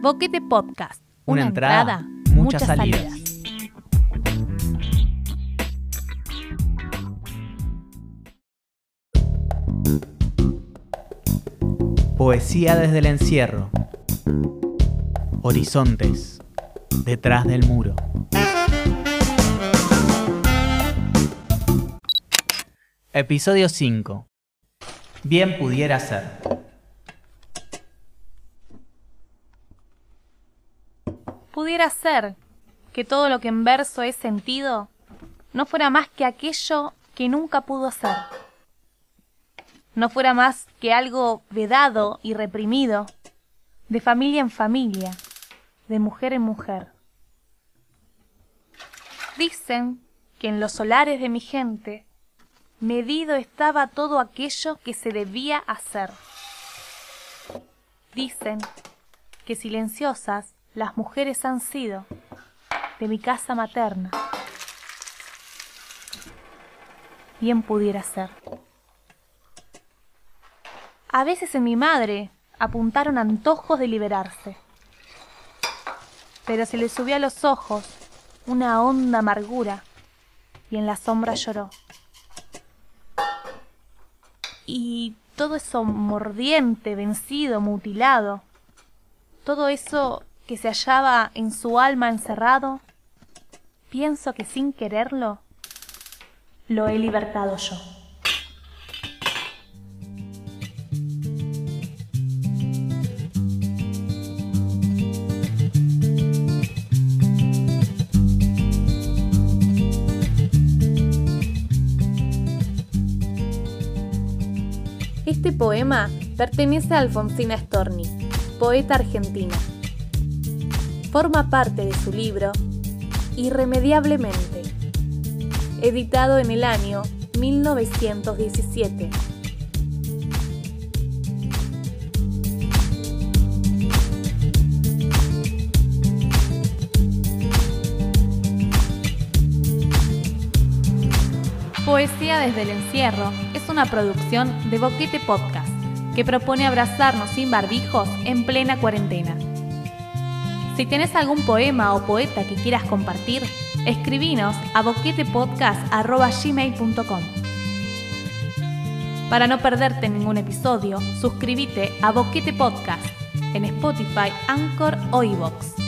Boquete Podcast. Una entrada, muchas salidas. Poesía desde el encierro. Horizontes. Detrás del muro. Episodio 5. Bien pudiera ser. Pudiera ser que todo lo que en verso es sentido no fuera más que aquello que nunca pudo ser. No fuera más que algo vedado y reprimido, de familia en familia, de mujer en mujer. Dicen que en los solares de mi gente medido estaba todo aquello que se debía hacer. Dicen que silenciosas las mujeres han sido de mi casa materna. Bien pudiera ser. A veces en mi madre apuntaron antojos de liberarse, pero se le subió a los ojos una honda amargura y en la sombra lloró. Y todo eso mordiente, vencido, mutilado, todo eso que se hallaba en su alma encerrado, pienso que sin quererlo, lo he libertado yo. Este poema pertenece a Alfonsina Storni, poeta argentina. Forma parte de su libro Irremediablemente, editado en el año 1917. Poesía desde el encierro es una producción de Boquete Podcast que propone abrazarnos sin barbijos en plena cuarentena. Si tienes algún poema o poeta que quieras compartir, escribinos a boquetepodcast.gmail.com Para no perderte ningún episodio, suscríbete a Boquete Podcast en Spotify, Anchor o iVoox.